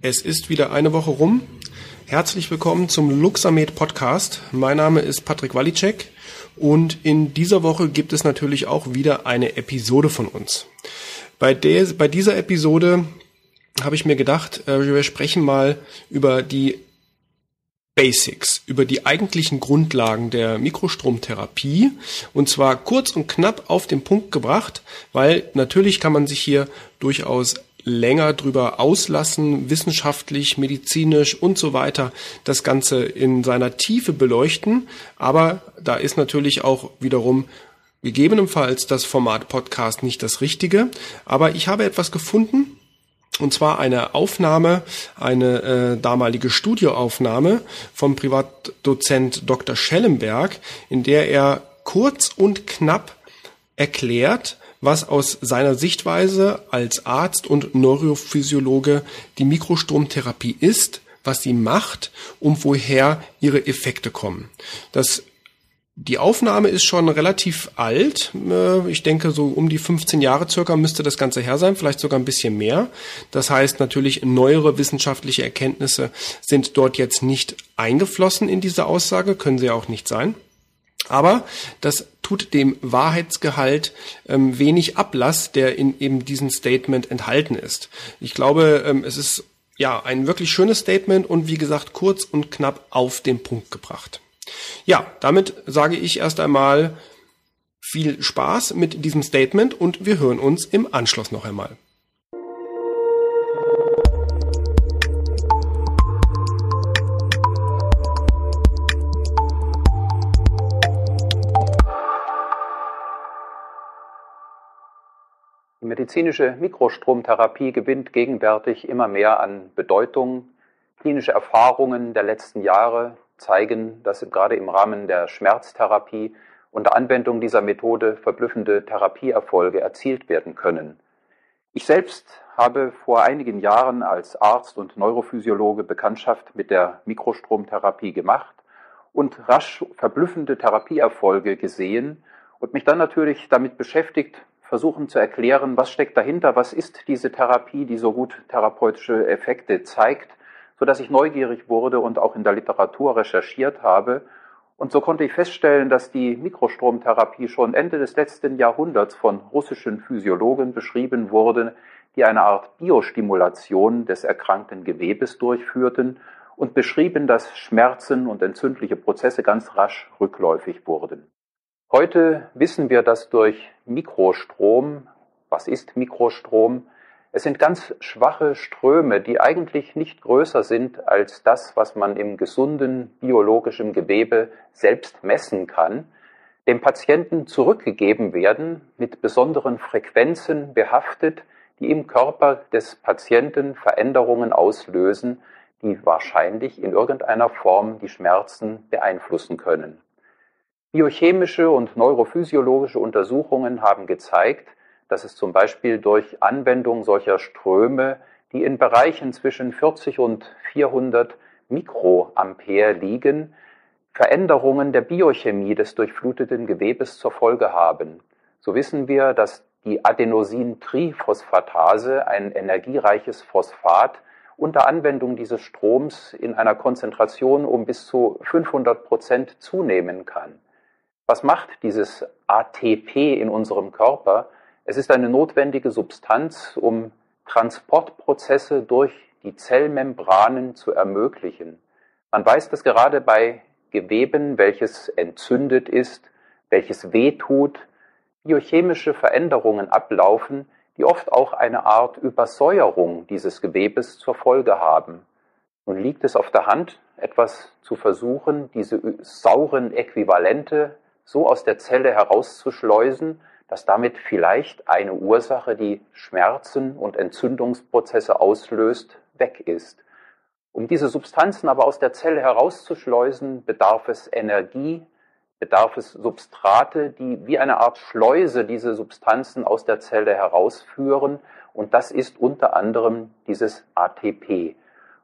Es ist wieder eine Woche rum. Herzlich willkommen zum Luxamed Podcast. Mein Name ist Patrick Walicek und in dieser Woche gibt es natürlich auch wieder eine Episode von uns. Bei, der, bei dieser Episode habe ich mir gedacht, äh, wir sprechen mal über die Basics, über die eigentlichen Grundlagen der Mikrostromtherapie und zwar kurz und knapp auf den Punkt gebracht, weil natürlich kann man sich hier durchaus länger drüber auslassen, wissenschaftlich, medizinisch und so weiter, das Ganze in seiner Tiefe beleuchten. Aber da ist natürlich auch wiederum gegebenenfalls das Format Podcast nicht das richtige. Aber ich habe etwas gefunden, und zwar eine Aufnahme, eine äh, damalige Studioaufnahme vom Privatdozent Dr. Schellenberg, in der er kurz und knapp erklärt, was aus seiner Sichtweise als Arzt und Neurophysiologe die Mikrostromtherapie ist, was sie macht und woher ihre Effekte kommen. Das die Aufnahme ist schon relativ alt. Äh, ich denke, so um die 15 Jahre circa müsste das Ganze her sein, vielleicht sogar ein bisschen mehr. Das heißt natürlich, neuere wissenschaftliche Erkenntnisse sind dort jetzt nicht eingeflossen in diese Aussage, können sie auch nicht sein. Aber das tut dem Wahrheitsgehalt ähm, wenig Ablass, der in eben diesem Statement enthalten ist. Ich glaube, ähm, es ist ja ein wirklich schönes Statement und wie gesagt kurz und knapp auf den Punkt gebracht. Ja, damit sage ich erst einmal viel Spaß mit diesem Statement und wir hören uns im Anschluss noch einmal. Medizinische Mikrostromtherapie gewinnt gegenwärtig immer mehr an Bedeutung. Klinische Erfahrungen der letzten Jahre zeigen, dass gerade im Rahmen der Schmerztherapie unter Anwendung dieser Methode verblüffende Therapieerfolge erzielt werden können. Ich selbst habe vor einigen Jahren als Arzt und Neurophysiologe Bekanntschaft mit der Mikrostromtherapie gemacht und rasch verblüffende Therapieerfolge gesehen und mich dann natürlich damit beschäftigt, versuchen zu erklären, was steckt dahinter, was ist diese Therapie, die so gut therapeutische Effekte zeigt so dass ich neugierig wurde und auch in der Literatur recherchiert habe. Und so konnte ich feststellen, dass die Mikrostromtherapie schon Ende des letzten Jahrhunderts von russischen Physiologen beschrieben wurde, die eine Art Biostimulation des erkrankten Gewebes durchführten und beschrieben, dass Schmerzen und entzündliche Prozesse ganz rasch rückläufig wurden. Heute wissen wir, dass durch Mikrostrom, was ist Mikrostrom, es sind ganz schwache Ströme, die eigentlich nicht größer sind als das, was man im gesunden biologischen Gewebe selbst messen kann, dem Patienten zurückgegeben werden, mit besonderen Frequenzen behaftet, die im Körper des Patienten Veränderungen auslösen, die wahrscheinlich in irgendeiner Form die Schmerzen beeinflussen können. Biochemische und neurophysiologische Untersuchungen haben gezeigt, dass es zum Beispiel durch Anwendung solcher Ströme, die in Bereichen zwischen 40 und 400 Mikroampere liegen, Veränderungen der Biochemie des durchfluteten Gewebes zur Folge haben. So wissen wir, dass die Adenosintriphosphatase, ein energiereiches Phosphat, unter Anwendung dieses Stroms in einer Konzentration um bis zu 500 Prozent zunehmen kann. Was macht dieses ATP in unserem Körper? Es ist eine notwendige Substanz, um Transportprozesse durch die Zellmembranen zu ermöglichen. Man weiß, dass gerade bei Geweben, welches entzündet ist, welches wehtut, biochemische Veränderungen ablaufen, die oft auch eine Art Übersäuerung dieses Gewebes zur Folge haben. Nun liegt es auf der Hand, etwas zu versuchen, diese sauren Äquivalente so aus der Zelle herauszuschleusen, dass damit vielleicht eine Ursache, die Schmerzen und Entzündungsprozesse auslöst, weg ist. Um diese Substanzen aber aus der Zelle herauszuschleusen, bedarf es Energie, bedarf es Substrate, die wie eine Art Schleuse diese Substanzen aus der Zelle herausführen. Und das ist unter anderem dieses ATP.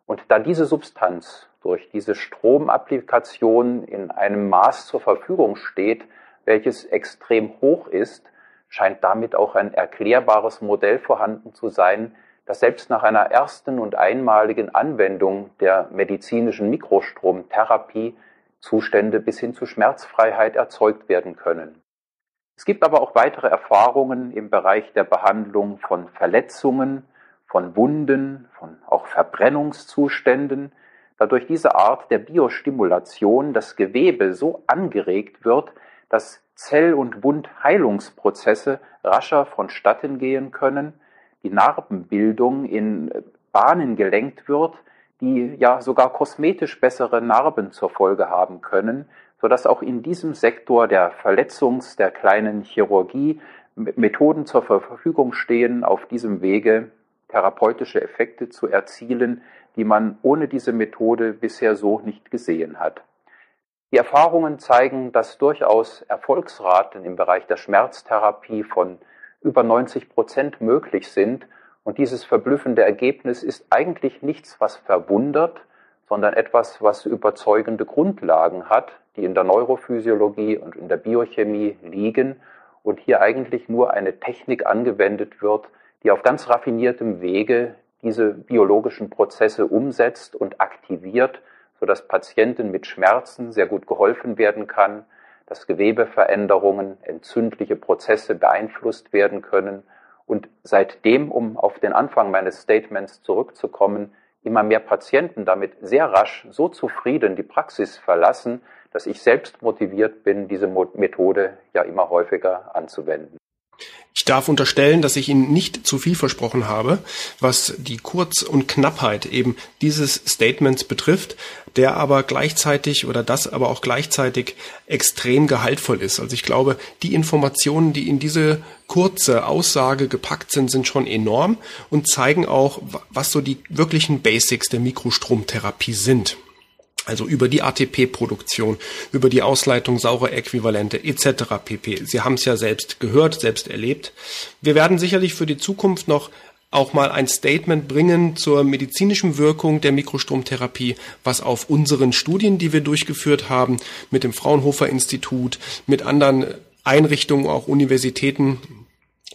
Und da diese Substanz durch diese Stromapplikation in einem Maß zur Verfügung steht, welches extrem hoch ist, scheint damit auch ein erklärbares Modell vorhanden zu sein, dass selbst nach einer ersten und einmaligen Anwendung der medizinischen Mikrostromtherapie Zustände bis hin zu Schmerzfreiheit erzeugt werden können. Es gibt aber auch weitere Erfahrungen im Bereich der Behandlung von Verletzungen, von Wunden, von auch Verbrennungszuständen, da durch diese Art der Biostimulation das Gewebe so angeregt wird, dass Zell- und Wundheilungsprozesse rascher vonstatten gehen können, die Narbenbildung in Bahnen gelenkt wird, die ja sogar kosmetisch bessere Narben zur Folge haben können, sodass auch in diesem Sektor der Verletzungs-, der kleinen Chirurgie Methoden zur Verfügung stehen, auf diesem Wege therapeutische Effekte zu erzielen, die man ohne diese Methode bisher so nicht gesehen hat. Die Erfahrungen zeigen, dass durchaus Erfolgsraten im Bereich der Schmerztherapie von über 90 Prozent möglich sind. Und dieses verblüffende Ergebnis ist eigentlich nichts, was verwundert, sondern etwas, was überzeugende Grundlagen hat, die in der Neurophysiologie und in der Biochemie liegen und hier eigentlich nur eine Technik angewendet wird, die auf ganz raffiniertem Wege diese biologischen Prozesse umsetzt und aktiviert, sodass Patienten mit Schmerzen sehr gut geholfen werden kann, dass Gewebeveränderungen, entzündliche Prozesse beeinflusst werden können und seitdem, um auf den Anfang meines Statements zurückzukommen, immer mehr Patienten damit sehr rasch so zufrieden die Praxis verlassen, dass ich selbst motiviert bin, diese Methode ja immer häufiger anzuwenden. Ich darf unterstellen, dass ich Ihnen nicht zu viel versprochen habe, was die Kurz- und Knappheit eben dieses Statements betrifft, der aber gleichzeitig oder das aber auch gleichzeitig extrem gehaltvoll ist. Also ich glaube, die Informationen, die in diese kurze Aussage gepackt sind, sind schon enorm und zeigen auch, was so die wirklichen Basics der Mikrostromtherapie sind also über die ATP-Produktion, über die Ausleitung saurer Äquivalente etc. pp. Sie haben es ja selbst gehört, selbst erlebt. Wir werden sicherlich für die Zukunft noch auch mal ein Statement bringen zur medizinischen Wirkung der Mikrostromtherapie, was auf unseren Studien, die wir durchgeführt haben, mit dem Fraunhofer Institut, mit anderen Einrichtungen, auch Universitäten,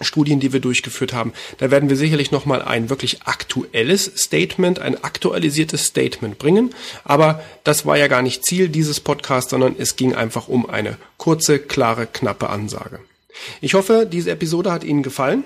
Studien, die wir durchgeführt haben, da werden wir sicherlich nochmal ein wirklich aktuelles Statement, ein aktualisiertes Statement bringen. Aber das war ja gar nicht Ziel dieses Podcasts, sondern es ging einfach um eine kurze, klare, knappe Ansage. Ich hoffe, diese Episode hat Ihnen gefallen.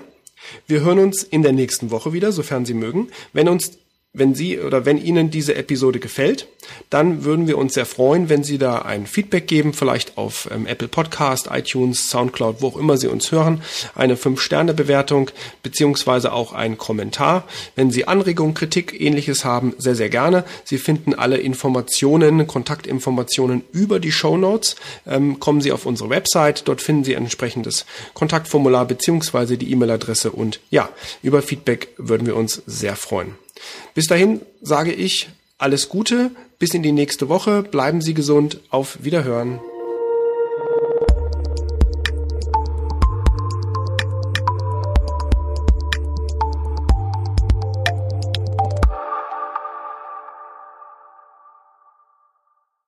Wir hören uns in der nächsten Woche wieder, sofern Sie mögen. Wenn uns wenn Sie oder wenn Ihnen diese Episode gefällt, dann würden wir uns sehr freuen, wenn Sie da ein Feedback geben, vielleicht auf ähm, Apple Podcast, iTunes, Soundcloud, wo auch immer Sie uns hören, eine 5-Sterne-Bewertung beziehungsweise auch einen Kommentar. Wenn Sie Anregungen, Kritik, ähnliches haben, sehr, sehr gerne. Sie finden alle Informationen, Kontaktinformationen über die Show Notes. Ähm, kommen Sie auf unsere Website, dort finden Sie ein entsprechendes Kontaktformular beziehungsweise die E-Mail-Adresse und ja, über Feedback würden wir uns sehr freuen. Bis dahin sage ich alles Gute, bis in die nächste Woche, bleiben Sie gesund, auf Wiederhören.